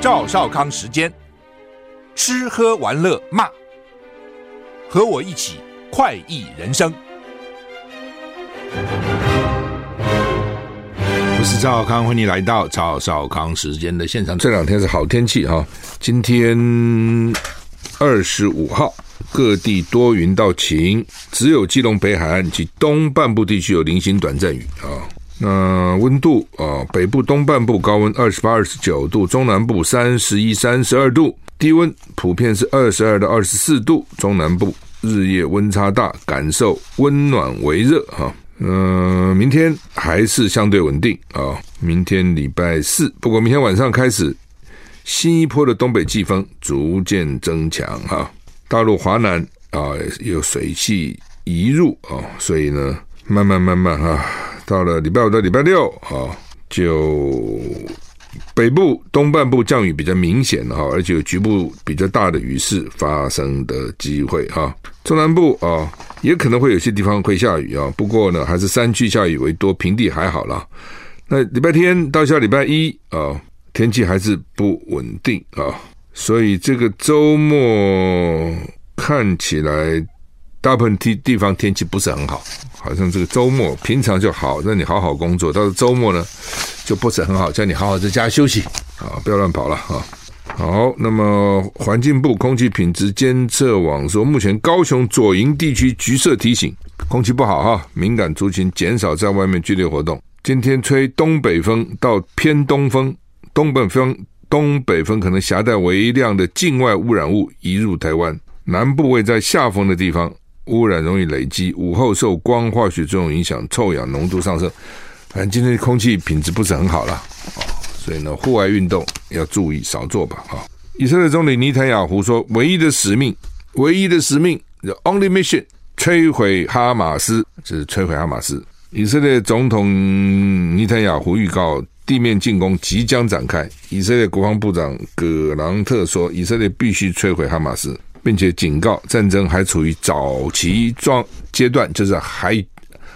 赵少康时间，吃喝玩乐骂，和我一起快意人生。我是赵少康，欢迎来到赵少康时间的现场。这两天是好天气哈，今天二十五号，各地多云到晴，只有基隆北海岸及东半部地区有零星短暂雨啊。那温度啊，北部东半部高温二十八、二十九度，中南部三十一、三十二度，低温普遍是二十二到二十四度。中南部日夜温差大，感受温暖为热哈。嗯、明天还是相对稳定啊。明天礼拜四，不过明天晚上开始，新一波的东北季风逐渐增强哈。大陆华南啊有水汽移入啊，所以呢，慢慢慢慢啊。到了礼拜五到礼拜六啊，就北部东半部降雨比较明显哈，而且有局部比较大的雨势发生的机会哈。中南部啊，也可能会有些地方会下雨啊，不过呢，还是山区下雨为多，平地还好啦。那礼拜天到下礼拜一啊，天气还是不稳定啊，所以这个周末看起来。大部分地地方天气不是很好，好像这个周末平常就好，让你好好工作。到了周末呢，就不是很好，叫你好好在家休息啊，不要乱跑了啊。好，那么环境部空气品质监测网说，目前高雄左营地区橘色提醒，空气不好哈，敏感族群减少在外面剧烈活动。今天吹东北风到偏东风，东北风东北风可能携带微量的境外污染物移入台湾南部，位在下风的地方。污染容易累积，午后受光化学作用影响，臭氧浓度上升。反正今天的空气品质不是很好了，所以呢，户外运动要注意少做吧。哈，以色列总理尼坦雅胡说，唯一的使命，唯一的使命，the only mission，摧毁哈马斯，就是摧毁哈马斯。以色列总统尼坦雅胡预告，地面进攻即将展开。以色列国防部长葛朗特说，以色列必须摧毁哈马斯。并且警告，战争还处于早期状阶段，就是还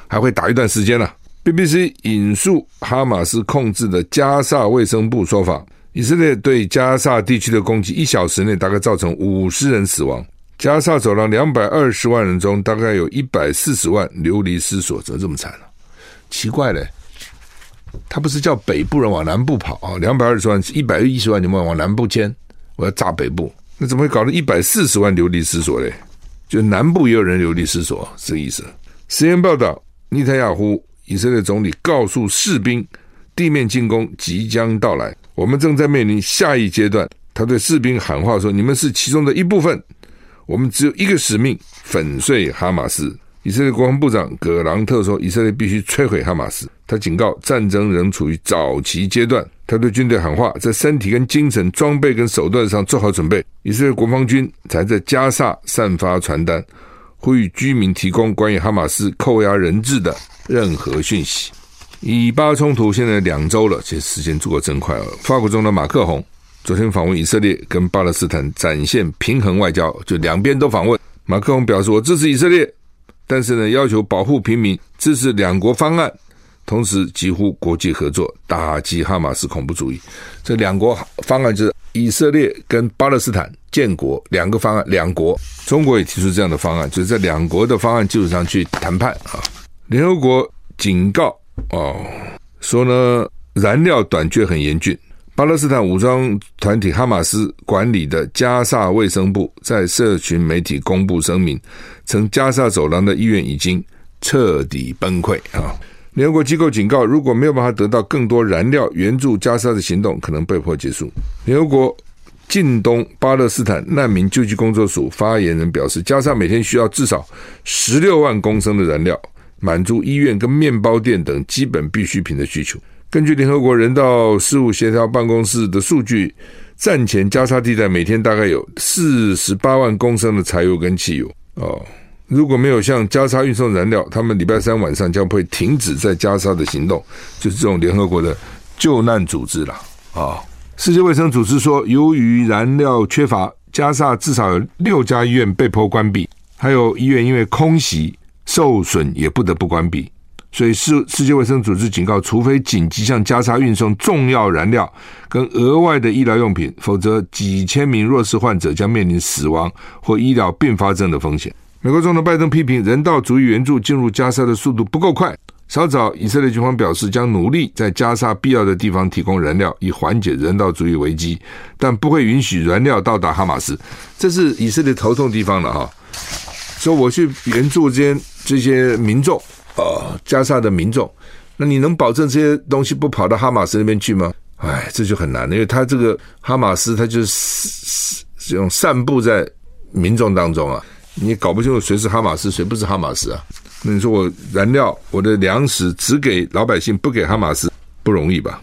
还会打一段时间了。BBC 引述哈马斯控制的加萨卫生部说法：以色列对加萨地区的攻击，一小时内大概造成五十人死亡。加萨走廊两百二十万人中，大概有一百四十万流离失所，怎么这么惨呢？奇怪嘞，他不是叫北部人往南部跑啊？两百二十万，一百一十万，你们往南部迁，我要炸北部。那怎么会搞到一百四十万流离失所嘞？就南部也有人流离失所，这个意思。实验报道，尼坦雅胡以色列总理告诉士兵，地面进攻即将到来，我们正在面临下一阶段。他对士兵喊话说：“你们是其中的一部分，我们只有一个使命，粉碎哈马斯。”以色列国防部长葛朗特说：“以色列必须摧毁哈马斯。”他警告，战争仍处于早期阶段。他对军队喊话，在身体跟精神、装备跟手段上做好准备。以色列国防军才在加萨散发传单，呼吁居民提供关于哈马斯扣押人质的任何讯息。以巴冲突现在两周了，其实时间过得真快了。法国总统马克宏昨天访问以色列跟巴勒斯坦，展现平衡外交，就两边都访问。马克宏表示：“我支持以色列，但是呢，要求保护平民，支持两国方案。”同时，几乎国际合作打击哈马斯恐怖主义。这两国方案就是以色列跟巴勒斯坦建国两个方案，两国。中国也提出这样的方案，就是在两国的方案基础上去谈判啊。联合国警告哦，说呢，燃料短缺很严峻。巴勒斯坦武装团体哈马斯管理的加萨卫生部在社群媒体公布声明，称加萨走廊的医院已经彻底崩溃啊。联合国机构警告，如果没有办法得到更多燃料，援助加沙的行动可能被迫结束。联合国近东巴勒斯坦难民救济工作署发言人表示，加沙每天需要至少十六万公升的燃料，满足医院跟面包店等基本必需品的需求。根据联合国人道事务协调办公室的数据，战前加沙地带每天大概有四十八万公升的柴油跟汽油。哦，如果没有向加沙运送燃料，他们礼拜三晚上将会停止在加沙的行动。就是这种联合国的救难组织了啊。世界卫生组织说，由于燃料缺乏，加沙至少有六家医院被迫关闭，还有医院因为空袭受损也不得不关闭。所以世世界卫生组织警告，除非紧急向加沙运送重要燃料跟额外的医疗用品，否则几千名弱势患者将面临死亡或医疗并发症的风险。美国总统拜登批评人道主义援助进入加沙的速度不够快。稍早，以色列军方表示将努力在加沙必要的地方提供燃料，以缓解人道主义危机，但不会允许燃料到达哈马斯。这是以色列头痛地方了哈。所以我去援助这些这些民众，呃，加沙的民众，那你能保证这些东西不跑到哈马斯那边去吗？哎，这就很难，因为他这个哈马斯，他就是这种散布在民众当中啊，你搞不清楚谁是哈马斯，谁不是哈马斯啊。那你说我燃料、我的粮食只给老百姓，不给哈马斯，不容易吧？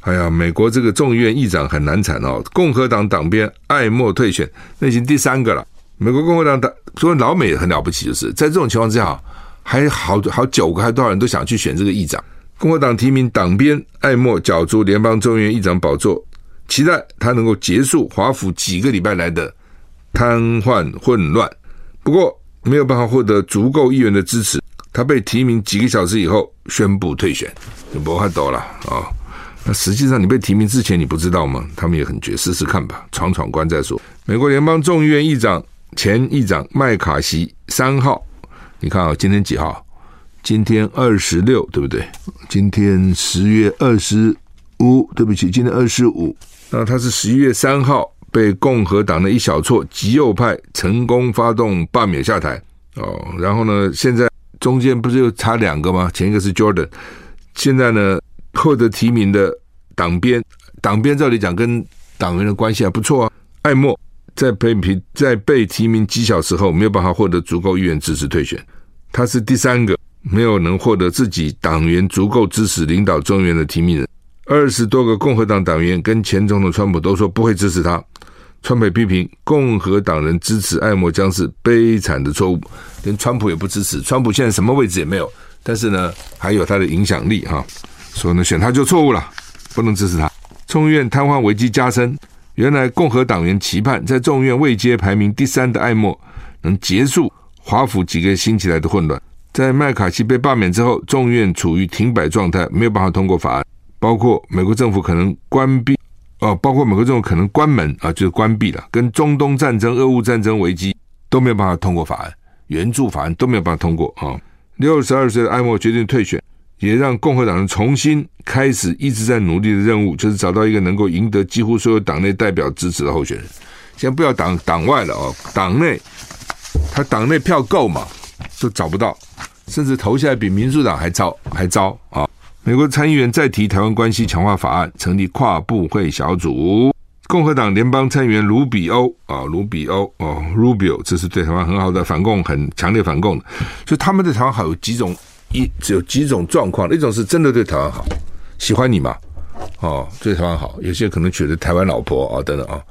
哎呀，美国这个众议院议长很难缠哦，共和党党鞭艾默退选，那已经第三个了。美国共和党党所以老美很了不起，就是在这种情况之下，还好好九个还多少人都想去选这个议长。共和党提名党鞭艾默角逐联邦众议院议长宝座，期待他能够结束华府几个礼拜来的瘫痪混乱。不过。没有办法获得足够议员的支持，他被提名几个小时以后宣布退选，就不太多了啊。那实际上你被提名之前你不知道吗？他们也很绝，试试看吧，闯闯关再说。美国联邦众议院议长前议长麦卡锡三号，你看啊，今天几号？今天二十六，对不对？今天十月二十五，对不起，今天二十五。那他是十一月三号。被共和党的一小撮极右派成功发动罢免下台哦，然后呢，现在中间不是又差两个吗？前一个是 Jordan，现在呢，获得提名的党鞭，党鞭照理讲跟党员的关系还不错啊。艾默在被提在被提名几小时后没有办法获得足够议员支持退选，他是第三个没有能获得自己党员足够支持领导众议院的提名人。二十多个共和党党员跟前总统川普都说不会支持他。川普批评共和党人支持艾默将是悲惨的错误，连川普也不支持。川普现在什么位置也没有，但是呢，还有他的影响力哈，所以呢，选他就错误了，不能支持他。众议院瘫痪危机加深，原来共和党员期盼在众院位阶排名第三的艾默能结束华府几个星期来的混乱。在麦卡锡被罢免之后，众院处于停摆状态，没有办法通过法案，包括美国政府可能关闭。哦，包括美国政府可能关门啊，就是关闭了，跟中东战争、俄乌战争危机都没有办法通过法案，援助法案都没有办法通过啊。六十二岁的艾默决定退选，也让共和党人重新开始一直在努力的任务，就是找到一个能够赢得几乎所有党内代表支持的候选人。先不要党党外了哦，党内他党内票够嘛，都找不到，甚至投下来比民主党还糟还糟啊。美国参议员再提台湾关系强化法案，成立跨部会小组。共和党联邦参议员卢比欧啊，卢比欧哦，Rubio，这是对台湾很好的反共，很强烈反共的。所以他们对台湾好有几种一，只有几种状况。一种是真的对台湾好，喜欢你嘛，哦，对台湾好。有些可能娶了台湾老婆啊，等等啊，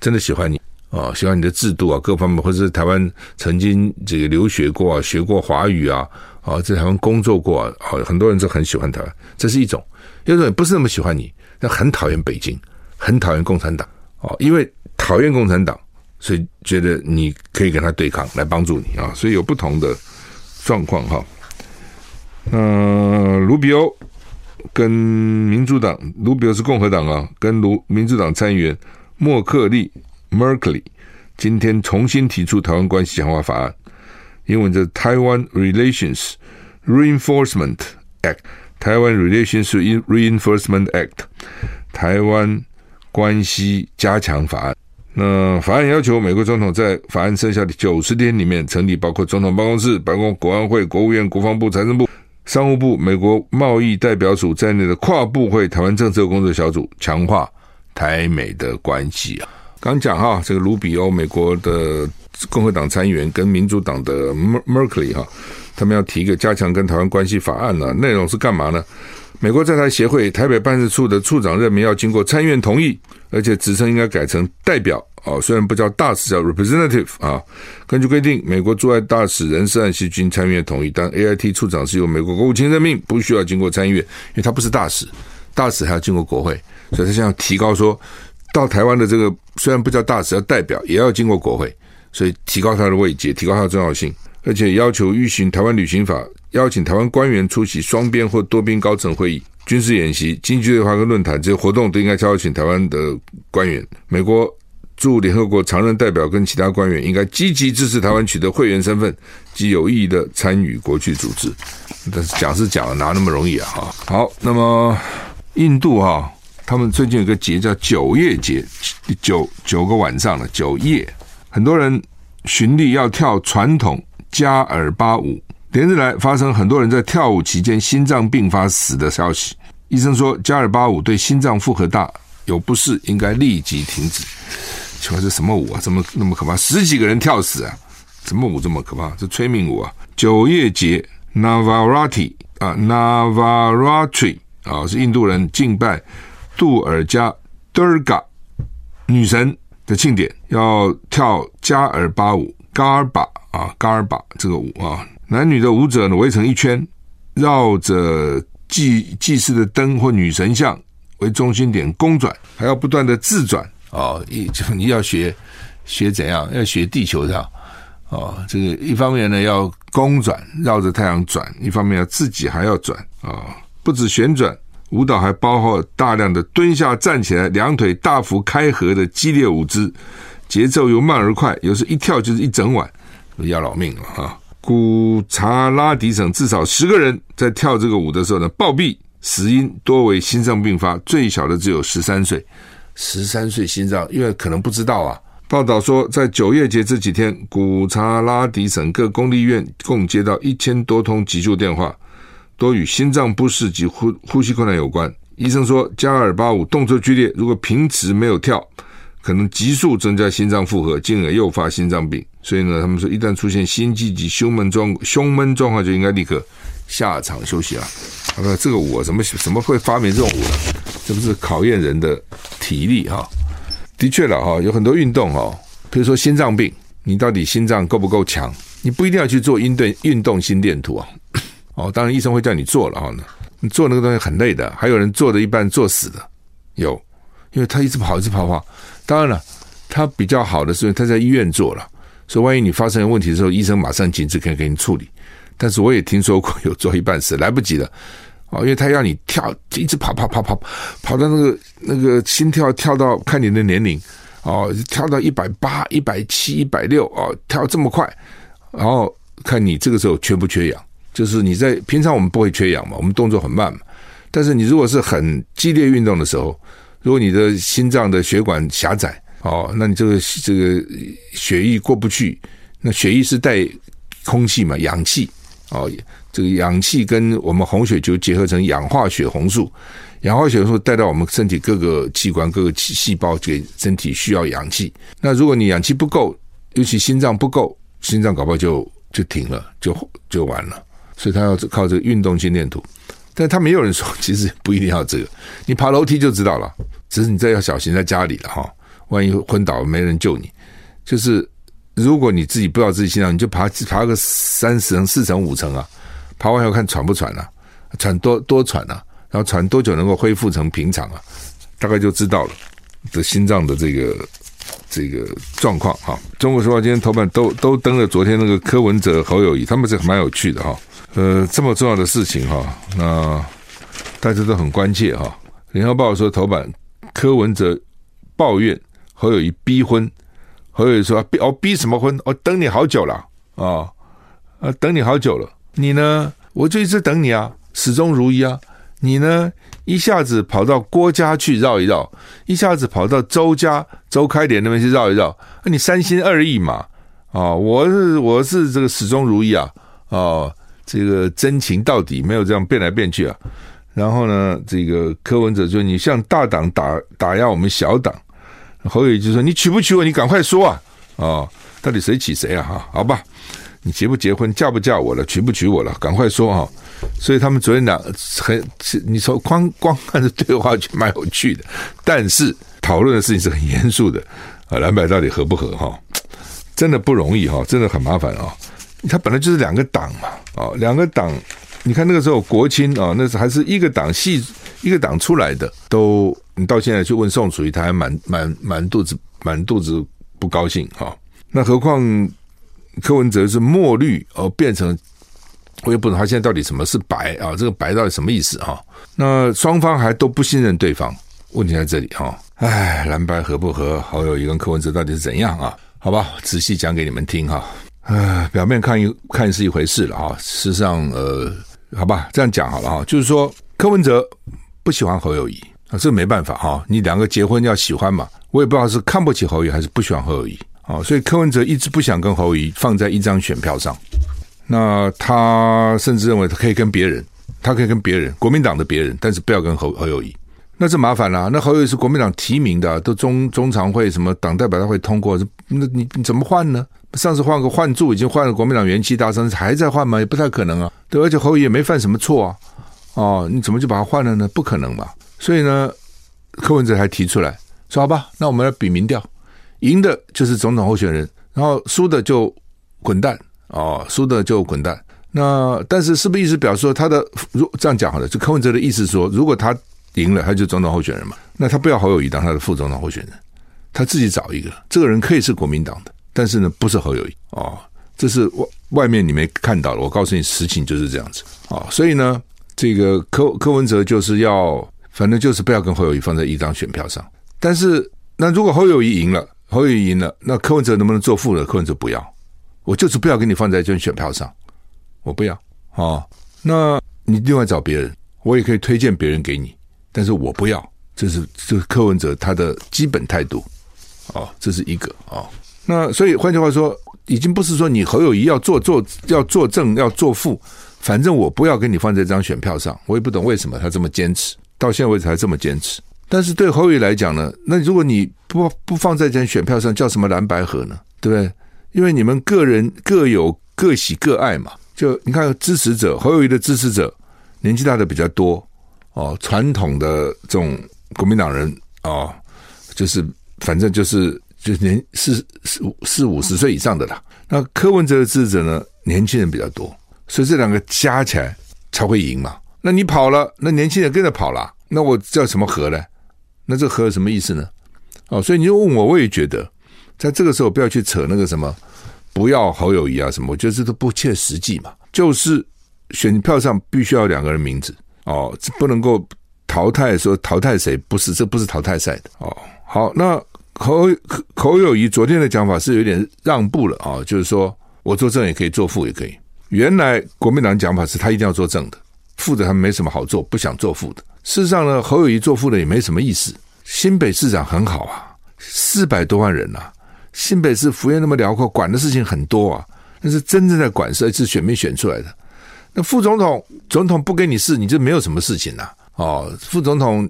真的喜欢你啊，喜欢你的制度啊，各方面，或者是台湾曾经这个留学过啊，学过华语啊。啊，在台湾工作过啊，很多人都很喜欢台湾，这是一种；有种也不是那么喜欢你，但很讨厌北京，很讨厌共产党。哦，因为讨厌共产党，所以觉得你可以跟他对抗，来帮助你啊。所以有不同的状况哈。嗯，卢比欧跟民主党，卢比欧是共和党啊，跟卢民主党参议员莫克利 （Merkley） 今天重新提出台湾关系强化法案。英文叫《台湾 Relations Reinforcement Act》，台湾 Relations Reinforcement Act，台湾关系加强法案。那法案要求美国总统在法案生效的九十天里面，成立包括总统办公室、白宫国安会、国务院、国防部、财政部、商务部、美国贸易代表署在内的跨部会台湾政策工作小组，强化台美的关系啊。刚讲哈，这个卢比欧美国的共和党参议员跟民主党的 Merkley 哈，他们要提一个加强跟台湾关系法案呢，内容是干嘛呢？美国在台协会台北办事处的处长任命要经过参议院同意，而且职称应该改成代表啊，虽然不叫大使，叫 representative 啊。根据规定，美国驻外大使人事案须经参议院同意，但 AIT 处长是由美国国务卿任命，不需要经过参议院，因为他不是大使，大使还要经过国会，所以他现在提高说，到台湾的这个虽然不叫大使，要代表，也要经过国会，所以提高他的位阶，提高他的重要性，而且要求预行台湾旅行法。邀请台湾官员出席双边或多边高层会议、军事演习、经济对话跟论坛这些活动，都应该邀请台湾的官员。美国驻联合国常任代表跟其他官员应该积极支持台湾取得会员身份及有意义的参与国际组织。但是讲是讲了，哪那么容易啊？哈，好，那么印度哈，他们最近有个节叫九夜节，九九个晚上了，九夜，很多人循例要跳传统加尔巴舞。连日来发生很多人在跳舞期间心脏病发死的消息。医生说，加尔巴舞对心脏负荷大有不适，应该立即停止。请问是什么舞啊？怎么那么可怕？十几个人跳死啊？什么舞这么可怕？是催命舞啊？九月节 Navarati 啊 Navaratri 啊，是印度人敬拜杜尔加 Durga 女神的庆典，要跳加尔巴舞 Garba 啊 Garba 这个舞啊。男女的舞者呢，围成一圈，绕着祭祭祀的灯或女神像为中心点公转，还要不断的自转哦。一就你要学学怎样？要学地球上哦。这个一方面呢要公转，绕着太阳转；一方面要自己还要转啊、不止旋转，舞蹈还包括大量的蹲下、站起来、两腿大幅开合的激烈舞姿，节奏由慢而快，有时一跳就是一整晚，要老命了哈。哦古查拉迪省至少十个人在跳这个舞的时候呢暴毙，死因多为心脏病发，最小的只有十三岁，十三岁心脏，因为可能不知道啊。报道说，在九月节这几天，古查拉迪省各公立医院共接到一千多通急救电话，都与心脏不适及呼呼吸困难有关。医生说，加尔巴舞动作剧烈，如果平时没有跳，可能急速增加心脏负荷，进而诱发心脏病。所以呢，他们说一旦出现心悸及胸闷状胸闷状况，就应该立刻下场休息了。他说这个舞怎么怎么会发明这种舞呢？这不是考验人的体力哈？的确了哈，有很多运动哈，比如说心脏病，你到底心脏够不够强？你不一定要去做运动运动心电图啊。哦，当然医生会叫你做了哈。你做那个东西很累的，还有人做的一半做死的有，因为他一直跑一直跑跑。当然了，他比较好的是他在医院做了。所以，万一你发生问题的时候，医生马上紧急可以给你处理。但是我也听说过有做一半死来不及了，哦，因为他要你跳，一直跑跑跑跑，跑到那个那个心跳跳到看你的年龄，哦，跳到一百八、一百七、一百六，哦，跳这么快，然后看你这个时候缺不缺氧。就是你在平常我们不会缺氧嘛，我们动作很慢嘛。但是你如果是很激烈运动的时候，如果你的心脏的血管狭窄。哦，那你这个这个血液过不去，那血液是带空气嘛，氧气哦，这个氧气跟我们红血球结合成氧化血红素，氧化血红素带到我们身体各个器官、各个细胞，给身体需要氧气。那如果你氧气不够，尤其心脏不够，心脏搞不好就就停了，就就完了。所以他要靠这个运动心电图，但他没有人说，其实不一定要这个，你爬楼梯就知道了。只是你这要小心在家里了哈。万一昏倒没人救你，就是如果你自己不知道自己心脏，你就爬爬个三层、四层、五层啊，爬完以后看喘不喘啊，喘多多喘啊，然后喘多久能够恢复成平常啊，大概就知道了的心脏的这个这个状况哈。中国时报今天头版都都登了昨天那个柯文哲、侯友谊，他们是蛮有趣的哈。呃，这么重要的事情哈，那大家都很关切哈。联合报说头版柯文哲抱怨。侯友宜逼婚，侯友宜说逼哦逼什么婚？我等你好久了啊啊等你好久了，你呢？我就一直等你啊，始终如一啊。你呢？一下子跑到郭家去绕一绕，一下子跑到周家周开莲那边去绕一绕，你三心二意嘛啊！我是我是这个始终如一啊啊！这个真情到底没有这样变来变去啊。然后呢，这个柯文哲说你向大党打打压我们小党。侯友就说：“你娶不娶我？你赶快说啊！哦，到底谁娶谁啊？哈，好吧，你结不结婚，嫁不嫁我了，娶不娶我了，赶快说哈。”所以他们昨天两很，你说光光看着对话就蛮有趣的，但是讨论的事情是很严肃的啊，蓝白到底合不合哈？真的不容易哈，真的很麻烦啊。他本来就是两个党嘛，啊，两个党，你看那个时候国青啊，那是还是一个党系一个党出来的，都你到现在去问宋楚瑜，他还满满满肚子满肚子不高兴哈。那何况柯文哲是墨绿哦，变成。我也不懂他现在到底什么是白啊？这个白到底什么意思哈？那双方还都不信任对方，问题在这里哈。哎，蓝白合不合？侯友宜跟柯文哲到底是怎样啊？好吧，仔细讲给你们听哈。哎，表面看一看是一回事了哈，实上呃，好吧，这样讲好了哈，就是说柯文哲不喜欢侯友谊啊，这没办法哈，你两个结婚要喜欢嘛，我也不知道是看不起侯友宜还是不喜欢侯友谊啊，所以柯文哲一直不想跟侯友谊放在一张选票上。那他甚至认为他可以跟别人，他可以跟别人，国民党的别人，但是不要跟侯侯友谊。那这麻烦了。那侯友谊是国民党提名的，都中中常会什么党代表大会通过，那你你怎么换呢？上次换个换柱已经换了国民党元气大伤，还在换吗？也不太可能啊。对，而且侯友也没犯什么错啊。哦，你怎么就把他换了呢？不可能嘛。所以呢，柯文哲还提出来说：“好吧，那我们来比民调，赢的就是总统候选人，然后输的就滚蛋。”哦，输的就滚蛋。那但是是不是意思表示说他的，如这样讲好了，就柯文哲的意思说，如果他赢了，他就总统候选人嘛？那他不要侯友谊当他的副总统候选人，他自己找一个，这个人可以是国民党的，但是呢，不是侯友谊哦。这是外外面你没看到的，我告诉你实情就是这样子啊、哦。所以呢，这个柯柯文哲就是要，反正就是不要跟侯友谊放在一张选票上。但是那如果侯友谊赢了，侯友谊赢了，那柯文哲能不能做副的？柯文哲不要。我就是不要给你放在一张选票上，我不要哦。那你另外找别人，我也可以推荐别人给你，但是我不要。这是这是柯文哲他的基本态度哦，这是一个哦。那所以换句话说，已经不是说你侯友谊要做做要做正要做副，反正我不要给你放在这张选票上。我也不懂为什么他这么坚持，到现在为止还这么坚持。但是对侯友谊来讲呢，那如果你不不放在这张选票上，叫什么蓝白合呢？对不对？因为你们个人各有各喜各爱嘛，就你看支持者侯友谊的支持者年纪大的比较多哦，传统的这种国民党人哦，就是反正就是就年四四四五十岁以上的啦。那柯文哲的支持者呢，年轻人比较多，所以这两个加起来才会赢嘛。那你跑了，那年轻人跟着跑了，那我叫什么和呢？那这和什么意思呢？哦，所以你就问我，我也觉得。在这个时候不要去扯那个什么，不要侯友谊啊什么，我觉得这都不切实际嘛。就是选票上必须要两个人名字哦，这不能够淘汰说淘汰谁，不是，这不是淘汰赛的哦。好，那侯侯友谊昨天的讲法是有点让步了啊，就是说我做正也可以，做副也可以。原来国民党讲法是他一定要做正的，副的他没什么好做，不想做副的。事实上呢，侯友谊做副的也没什么意思。新北市长很好啊，四百多万人呐、新北市幅员那么辽阔，管的事情很多啊。那是真正在管事，是选民选出来的。那副总统，总统不给你事，你就没有什么事情呐、哦，副总统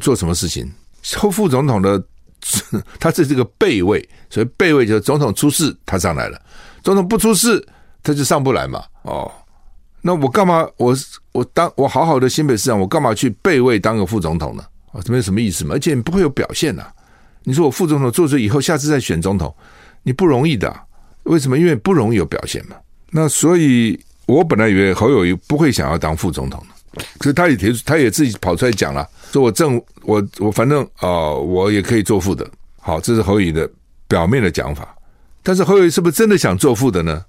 做什么事情？后副总统的，他这是个备位，所以备位就是总统出事，他上来了；总统不出事，他就上不来嘛。哦，那我干嘛？我我当我好好的新北市长，我干嘛去备位当个副总统呢？啊、这没什么意思嘛，而且你不会有表现呐、你说我副总统做这以后，下次再选总统，你不容易的。为什么？因为不容易有表现嘛。那所以，我本来以为侯友谊不会想要当副总统的，可是他也提出，他也自己跑出来讲了，说我正我我反正啊、我也可以做副的。好，这是侯友宜的表面的讲法。但是侯友宜是不是真的想做副的呢？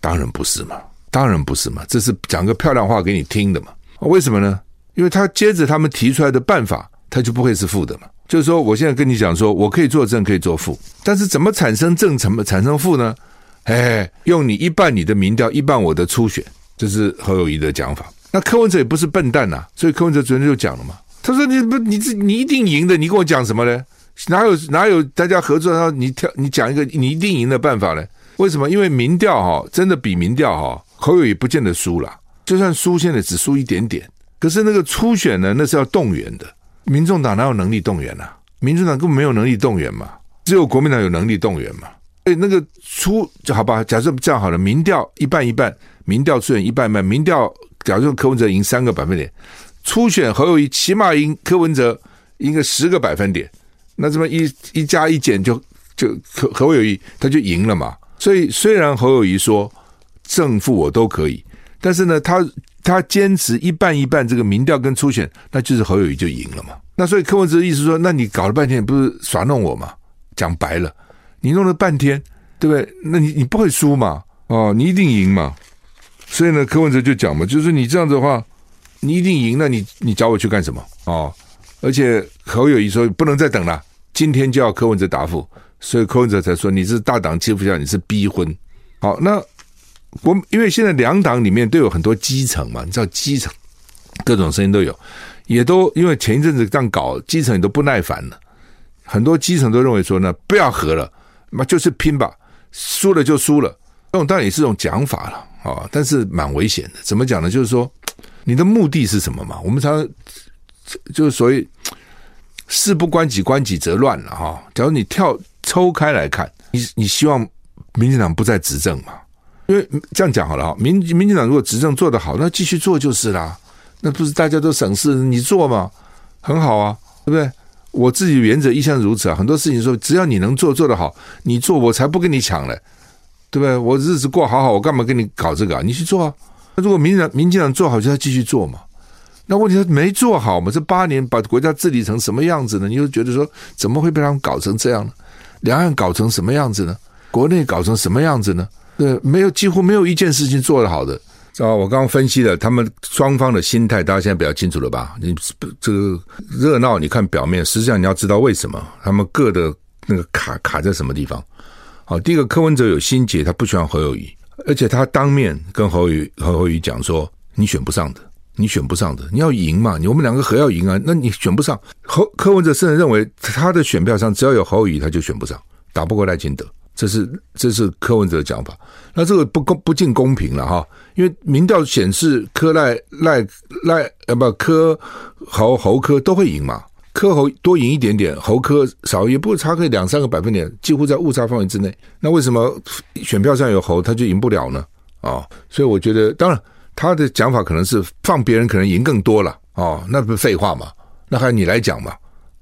当然不是嘛，当然不是嘛，这是讲个漂亮话给你听的嘛。为什么呢？因为他接着他们提出来的办法，他就不会是副的嘛。就是说，我现在跟你讲说，我可以做正，可以做负，但是怎么产生正，怎么产生负呢？哎，用你一半你的民调，一半我的初选，这是侯友宜的讲法。那柯文哲也不是笨蛋呐、所以柯文哲昨天就讲了嘛，他说你不你这你一定赢的，你跟我讲什么呢？哪有哪有大家合作，然后你挑你讲一个你一定赢的办法呢？为什么？因为民调哈，真的比民调哈，侯友也不见得输了，就算输，现在只输一点点。可是那个初选呢，那是要动员的。民众党哪有能力动员呢、啊？民主党根本没有能力动员嘛，只有国民党有能力动员嘛。所以那个初好吧，假设这样好了，民调一半一半，民调初选一半半，民调假如说柯文哲赢三个百分点，初选侯友谊起码赢柯文哲赢个十个百分点，那这么一一加一减就就侯侯友谊他就赢了嘛。所以虽然侯友谊说正负我都可以，但是呢，他他坚持一半一半这个民调跟初选，那就是侯友谊就赢了嘛。那所以柯文哲的意思说，那你搞了半天不是耍弄我嘛？讲白了。你弄了半天，对不对？那你你不会输嘛？哦，你一定赢嘛。所以呢，柯文哲就讲嘛，就是你这样子的话，你一定赢。那你你找我去干什么？哦，而且侯友宜说不能再等了，今天就要柯文哲答复。所以柯文哲才说你是大党欺负下，你是逼婚。好，那我因为现在两党里面都有很多基层嘛，你知道基层各种声音都有，也都因为前一阵子这样搞，基层也都不耐烦了，很多基层都认为说呢，不要和了。那就是拼吧，输了就输了，这种当然也是种讲法了啊，但是蛮危险的。怎么讲呢？就是说，你的目的是什么嘛？我们常常就是所谓“事不关己，关己则乱”了哈。假如你跳抽开来看，你你希望民进党不再执政嘛？因为这样讲好了哈，民民进党如果执政做得好，那继续做就是啦。那不是大家都省事，你做嘛，很好啊，对不对？我自己原则一向如此啊，很多事情说只要你能做做得好，你做我才不跟你抢嘞，对不对？我日子过好好，我干嘛跟你搞这个啊？你去做啊！那如果民党民进党做好，就要继续做嘛。那问题是没做好嘛？这八年把国家治理成什么样子呢？你就觉得说怎么会被他们搞成这样呢？两岸搞成什么样子呢？国内搞成什么样子呢？对，没有几乎没有一件事情做得好的。啊，我刚刚分析了他们双方的心态，大家现在比较清楚了吧？你这个热闹，你看表面，实际上你要知道为什么他们各的那个卡卡在什么地方。好，第一个柯文哲有心结，他不喜欢侯友谊，而且他当面跟侯友侯友谊讲说：“你选不上的，你选不上的，你要赢嘛，你我们两个合要赢啊，那你选不上。”侯柯文哲甚至认为他的选票上只要有侯友谊，他就选不上，打不过赖清德。这是这是柯文哲的讲法，那这个不公不尽公平了哈，因为民调显示柯赖赖赖呃不柯侯侯柯都会赢嘛，科侯多赢一点点，侯科少也不差个两三个百分点，几乎在误差范围之内。那为什么选票上有侯他就赢不了呢？啊、哦，所以我觉得，当然他的讲法可能是放别人可能赢更多了哦，那不废话嘛？那还你来讲嘛，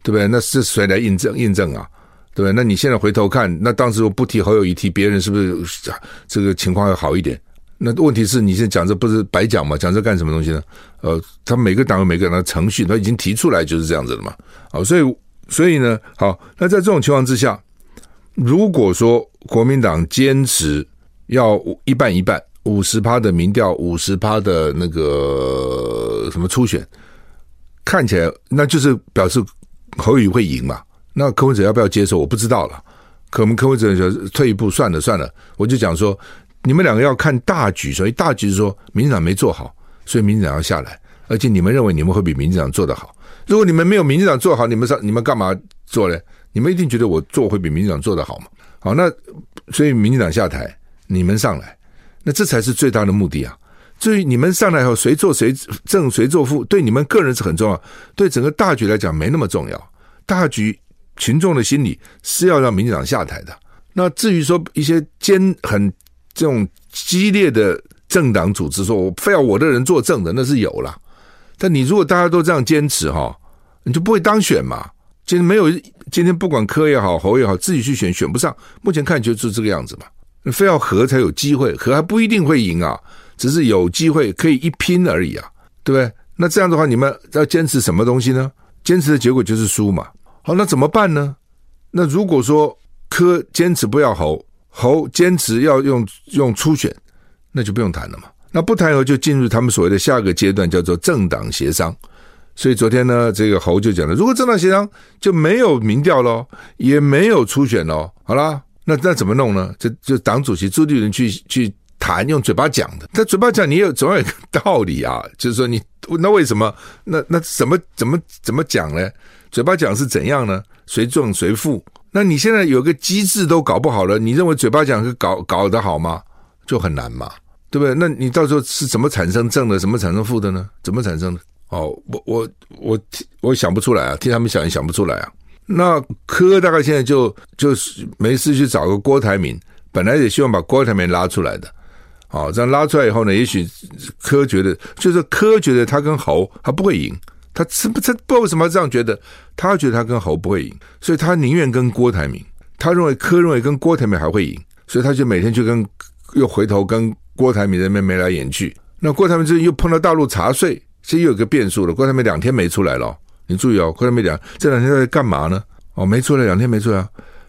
对不对？那是谁来印证印证啊？对不对，那你现在回头看，那当时我不提侯友谊，提别人，是不是这个情况会好一点？那问题是你现在讲这不是白讲吗？讲这干什么东西呢？呃，他每个党有每个党的程序，他已经提出来就是这样子的嘛。好，所以所以呢，好，那在这种情况之下，如果说国民党坚持要一半一半，五十趴的民调，五十趴的那个什么初选，看起来那就是表示侯宇会赢嘛。那柯文哲要不要接受？我不知道了。可能柯文哲就退一步算了算了。我就讲说，你们两个要看大局，所以大局是说，民进党没做好，所以民进党要下来。而且你们认为你们会比民进党做得好？如果你们没有民进党做好，你们上你们干嘛做呢？你们一定觉得我做会比民进党做得好嘛？好，那所以民进党下台，你们上来，那这才是最大的目的啊。至于你们上来以后谁做谁正谁做副，对你们个人是很重要，对整个大局来讲没那么重要。大局。群众的心理是要让民进党下台的。那至于说一些坚很这种激烈的政党组织，说我非要我的人做正的，那是有了。但你如果大家都这样坚持哈，你就不会当选嘛。今天没有，今天不管柯也好，侯也好，自己去选选不上。目前看就是这个样子嘛。非要和才有机会，和还不一定会赢啊，只是有机会可以一拼而已啊，对不对？那这样的话，你们要坚持什么东西呢？坚持的结果就是输嘛。好，那怎么办呢？那如果说柯坚持不要侯，侯坚持要用用初选，那就不用谈了嘛。那不谈以后就进入他们所谓的下个阶段，叫做政党协商。所以昨天呢，这个侯就讲了，如果政党协商就没有民调喽，也没有初选喽。好啦，那那怎么弄呢？就就党主席朱立伦去去谈，用嘴巴讲的。他嘴巴讲，你有总要有个道理啊。就是说你那为什么？那那怎么怎么怎么讲呢？嘴巴讲是怎样呢？谁正谁负？那你现在有个机制都搞不好了，你认为嘴巴讲是搞搞得好吗？就很难嘛，对不对？那你到时候是怎么产生正的，怎么产生负的呢？怎么产生的？哦，我我我我想不出来啊，替他们想也想不出来啊。那柯大概现在就就是没事去找个郭台铭，本来也希望把郭台铭拉出来的，好，这样拉出来以后呢，也许柯觉得就是柯觉得他跟侯他不会赢，他是不他不知道为什么这样觉得，他觉得他跟侯不会赢，所以他宁愿跟郭台铭，他认为柯认为跟郭台铭还会赢，所以他就每天去跟又回头跟郭台铭那边眉来眼去。那郭台铭最近又碰到大陆查税，这又有个变数了。郭台铭两天没出来了。你注意哦，郭台铭两这两天在干嘛呢？哦，没出来，两天没出来，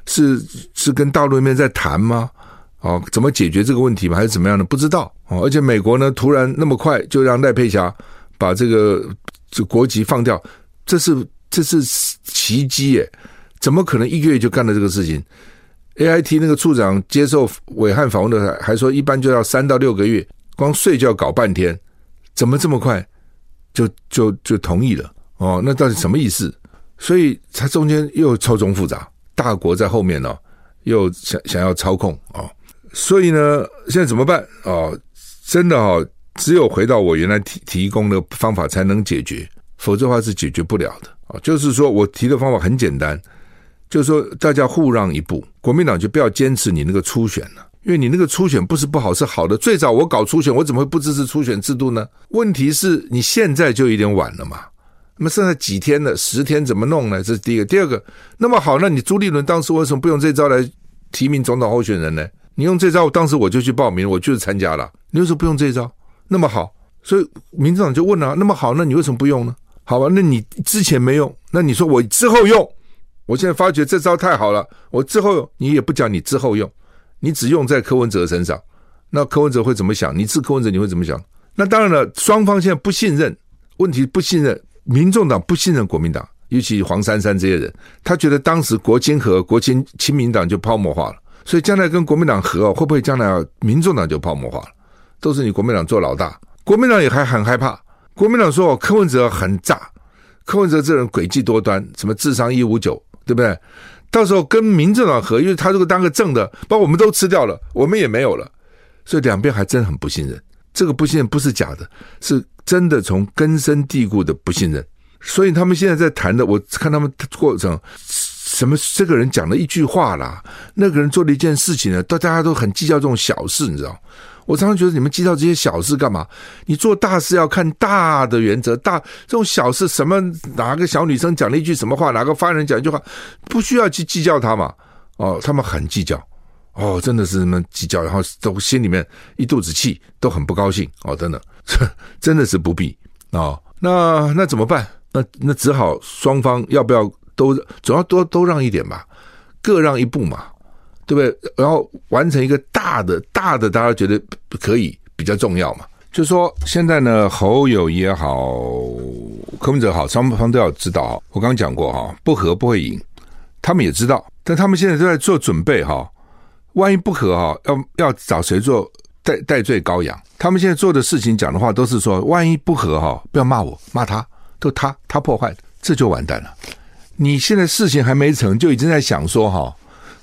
是是跟大陆那边在谈吗？哦，怎么解决这个问题吗？还是怎么样的？不知道哦。而且美国呢，突然那么快就让赖佩霞把这个这国籍放掉，这是这是奇迹耶！怎么可能一个月就干了这个事情？AIT 那个处长接受暐瀚访问的还说，一般就要三到六个月，光睡就要搞半天，怎么这么快就就就同意了？哦，那到底什么意思？所以它中间又错综复杂，大国在后面呢、又想想要操控、哦，所以呢，现在怎么办、哦？真的、哦，只有回到我原来提提供的方法才能解决，否则的话是解决不了的啊、就是说我提的方法很简单，就是说大家互让一步，国民党就不要坚持你那个初选了，因为你那个初选不是不好，是好的。最早我搞初选，我怎么会不支持初选制度呢？问题是你现在就有点晚了嘛。那么剩下几天了？十天怎么弄呢？这是第一个。第二个，那么好，那你朱立伦当时为什么不用这招来提名总统候选人呢？你用这招，当时我就去报名，我就是参加了。你为什么不用这招？那么好，所以民进党就问了：那么好，那你为什么不用呢？好吧，那你之前没用，那你说我之后用？我现在发觉这招太好了，我之后用，你也不讲你之后用，你只用在柯文哲身上。那柯文哲会怎么想？你是柯文哲，你会怎么想？那当然了，双方现在不信任，问题不信任。民众党不信任国民党，尤其黄珊珊这些人，他觉得当时国亲和，国亲亲民党就泡沫化了，所以将来跟国民党合，会不会将来民众党就泡沫化了？都是你国民党做老大，国民党也还很害怕。国民党说柯文哲很炸，柯文哲这人诡计多端，什么智商一五九，对不对？到时候跟民政党合，因为他如果当个正的，把我们都吃掉了，我们也没有了，所以两边还真很不信任。这个不信任不是假的，是。真的从根深蒂固的不信任，所以他们现在在谈的，我看他们过程，什么这个人讲了一句话啦，那个人做了一件事情呢，大家都很计较这种小事，你知道？我常常觉得你们计较这些小事干嘛？你做大事要看大的原则，大这种小事，什么哪个小女生讲了一句什么话，哪个发人讲一句话，不需要去计较他嘛？哦，他们很计较，哦，真的是什么计较，然后都心里面一肚子气，都很不高兴，哦，真的。真的是不必、哦！那那怎么办？那那只好双方要不要都总要多都让一点吧，各让一步嘛，对不对？然后完成一个大的大的，大家觉得可以比较重要嘛。就是说现在呢，侯友也好，柯文哲好，双方都要知道。我刚刚讲过哈，不和不会赢，他们也知道，但他们现在都在做准备哈。万一不和哈，要要找谁做？代代罪羔羊，他们现在做的事情、讲的话都是说，万一不和哈，不要骂我，骂他，都他他破坏，这就完蛋了。你现在事情还没成就已经在想说哈，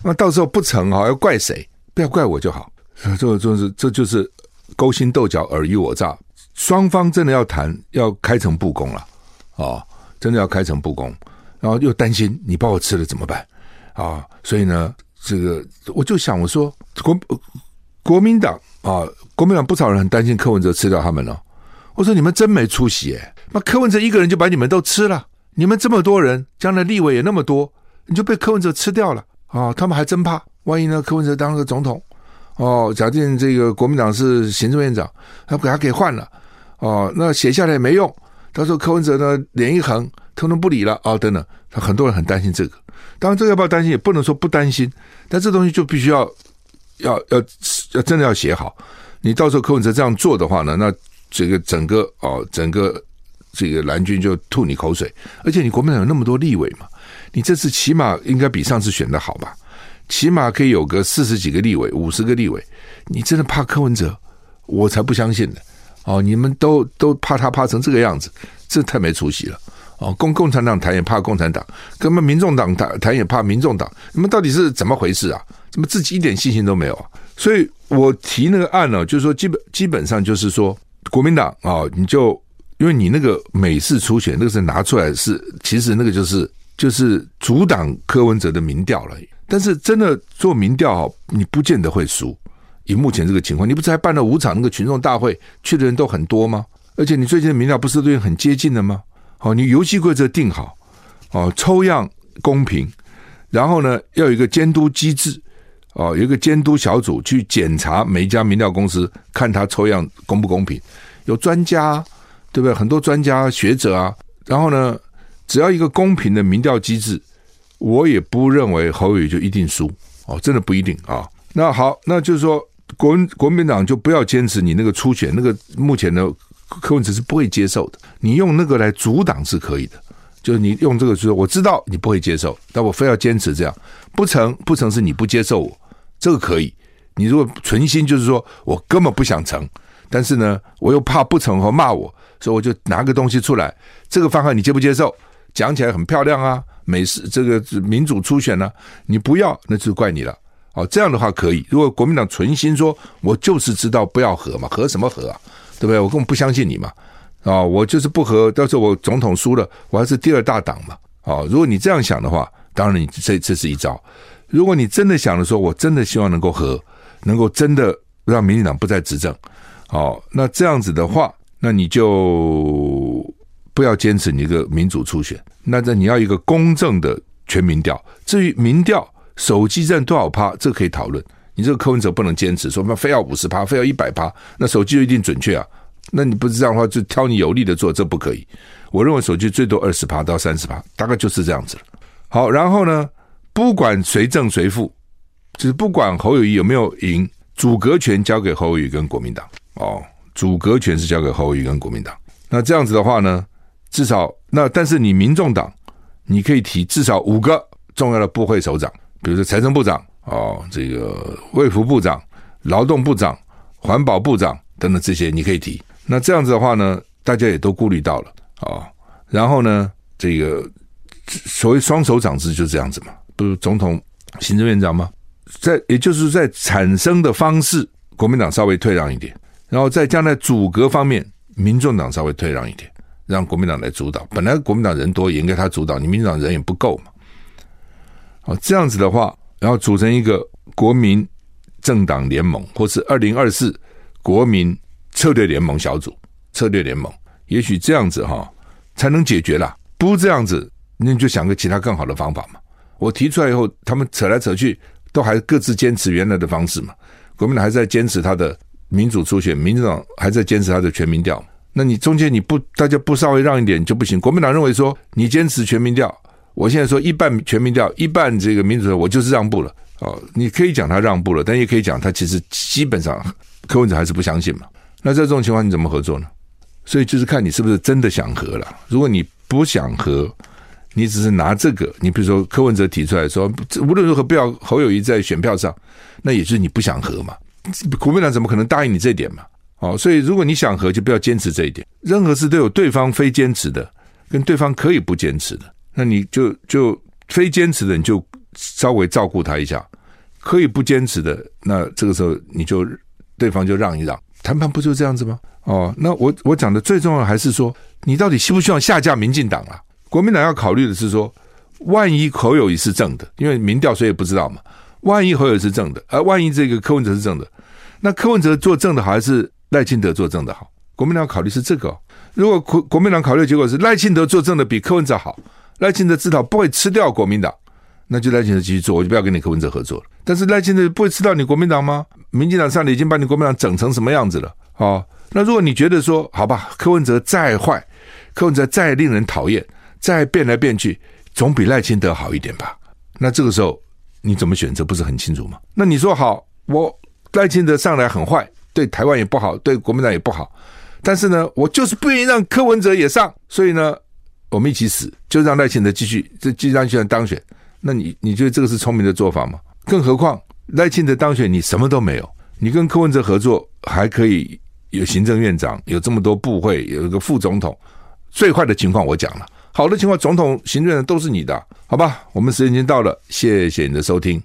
那到时候不成哈，要怪谁？不要怪我就好。这就是这就是勾心斗角、尔虞我诈。双方真的要谈，要开诚布公了啊、哦！真的要开诚布公，然后又担心你把我吃了怎么办啊、所以呢，这个我就想我说国国民党。啊，国民党不少人很担心柯文哲吃掉他们了。我说你们真没出息诶，那柯文哲一个人就把你们都吃了，你们这么多人，将来立委也那么多，你就被柯文哲吃掉了啊！他们还真怕，万一呢？柯文哲当个总统，哦，假定这个国民党是行政院长，他给他给换了，哦，那写下来也没用，到时候柯文哲呢脸一横，通通不理了啊、哦！等等，他很多人很担心这个。当然，这个要不要担心，也不能说不担心，但这东西就必须要。要要要真的要写好，你到时候柯文哲这样做的话呢，那这个整个哦，整个这个蓝军就吐你口水。而且你国民党有那么多立委嘛，你这次起码应该比上次选的好吧？起码可以有个四十几个立委，五十个立委。你真的怕柯文哲？我才不相信呢！哦，你们都都怕他怕成这个样子，这太没出息了。哦，共共产党谈也怕共产党，根本民众党谈谈也怕民众党，你们到底是怎么回事啊？怎么自己一点信心都没有啊？所以我提那个案呢，就是说基本基本上就是说，国民党啊，你就因为你那个美式初选那个是拿出来是，其实那个就是就是阻挡柯文哲的民调了。但是真的做民调，你不见得会输。以目前这个情况，你不是还办了五场那个群众大会，去的人都很多吗？而且你最近的民调不是都很接近的吗？哦，你游戏规则定好，哦，抽样公平，然后呢，要有一个监督机制，哦，有一个监督小组去检查每一家民调公司，看他抽样公不公平，有专家，对不对？很多专家学者啊，然后呢，只要一个公平的民调机制，我也不认为侯友就一定输，哦，真的不一定啊。那好，那就是说。国国民党就不要坚持你那个初选，那个目前的柯文哲是不会接受的。你用那个来阻挡是可以的，就是你用这个说，我知道你不会接受，但我非要坚持这样，不成不成是你不接受我，这个可以。你如果存心就是说我根本不想成，但是呢，我又怕不成和骂我，所以我就拿个东西出来，这个方案你接不接受？讲起来很漂亮啊，美式这个民主初选呢、你不要那就怪你了。哦，这样的话可以。如果国民党存心说，我就是知道不要和嘛，和什么和啊？对不对？我根本不相信你嘛。啊，我就是不和，到时候我总统输了，我还是第二大党嘛。啊，如果你这样想的话，当然你这这是一招。如果你真的想着说，我真的希望能够和，能够真的让民进党不再执政，好，那这样子的话，那你就不要坚持你一个民主初选，那这你要一个公正的全民调。至于民调。手机占多少趴？这可以讨论。你这个柯文哲不能坚持说，那非要五十趴，非要一百趴，那手机就一定准确啊？那你不是这样的话，就挑你有利的做，这不可以。我认为手机最多二十趴到三十趴，大概就是这样子。好，然后呢，不管谁胜谁负，就是不管侯友谊有没有赢，组阁权交给侯友谊跟国民党哦，组阁权是交给侯友谊跟国民党。那这样子的话呢，至少那但是你民众党，你可以提至少五个重要的部会首长。比如说财政部长哦，这个卫福部长、劳动部长、环保部长等等这些，你可以提。那这样子的话呢，大家也都顾虑到了啊、哦。然后呢，这个所谓双首长制就这样子嘛，不是总统、行政院长吗？在也就是在产生的方式，国民党稍微退让一点，然后在将来组阁方面，民众党稍微退让一点，让国民党来主导。本来国民党人多，也应该他主导，你民进党人也不够嘛。哦，这样子的话，然后组成一个国民政党联盟，或是二零二四国民策略联盟小组，策略联盟，也许这样子哈才能解决啦。不这样子，那你就想个其他更好的方法嘛。我提出来以后，他们扯来扯去，都还各自坚持原来的方式嘛。国民党还在坚持他的民主初选，民进党还在坚持他的全民调。那你中间你不大家不稍微让一点就不行。国民党认为说，你坚持全民调。我现在说一半全民调，一半这个民主，我就是让步了哦。你可以讲他让步了，但也可以讲他其实基本上柯文哲还是不相信嘛。那在这种情况，你怎么合作呢？所以就是看你是不是真的想和了。如果你不想和，你只是拿这个，你比如说柯文哲提出来说，无论如何不要侯友谊在选票上，那也就是你不想和嘛。国民党怎么可能答应你这点嘛？哦，所以如果你想和，就不要坚持这一点。任何事都有对方非坚持的，跟对方可以不坚持的。那你就就非坚持的，你就稍微照顾他一下；可以不坚持的，那这个时候你就对方就让一让。谈判不就这样子吗？哦，那我我讲的最重要还是说，你到底希不希望下架民进党啊？国民党要考虑的是说，万一侯友宜是正的，因为民调谁也不知道嘛。万一侯友是正的，而万一这个柯文哲是正的，那柯文哲做正的好还是赖清德作证的好？国民党考虑是这个哦。如果国国民党考虑的结果是赖清德作证的比柯文哲好。赖清德至少不会吃掉国民党，那就赖清德继续做，我就不要跟你柯文哲合作了。但是赖清德不会吃掉你国民党吗？民进党上来已经把你国民党整成什么样子了？哦，那如果你觉得说好吧，柯文哲再坏，柯文哲再令人讨厌，再变来变去，总比赖清德好一点吧？那这个时候你怎么选择不是很清楚吗？那你说好，我赖清德上来很坏，对台湾也不好，对国民党也不好，但是呢，我就是不愿意让柯文哲也上，所以呢。我们一起死，就让赖清德继续，这继续让继续当选。那你你觉得这个是聪明的做法吗？更何况赖清德当选，你什么都没有。你跟柯文哲合作还可以有行政院长，有这么多部会，有一个副总统。最坏的情况我讲了，好的情况，总统、行政院长都是你的，好吧？我们时间已经到了，谢谢你的收听。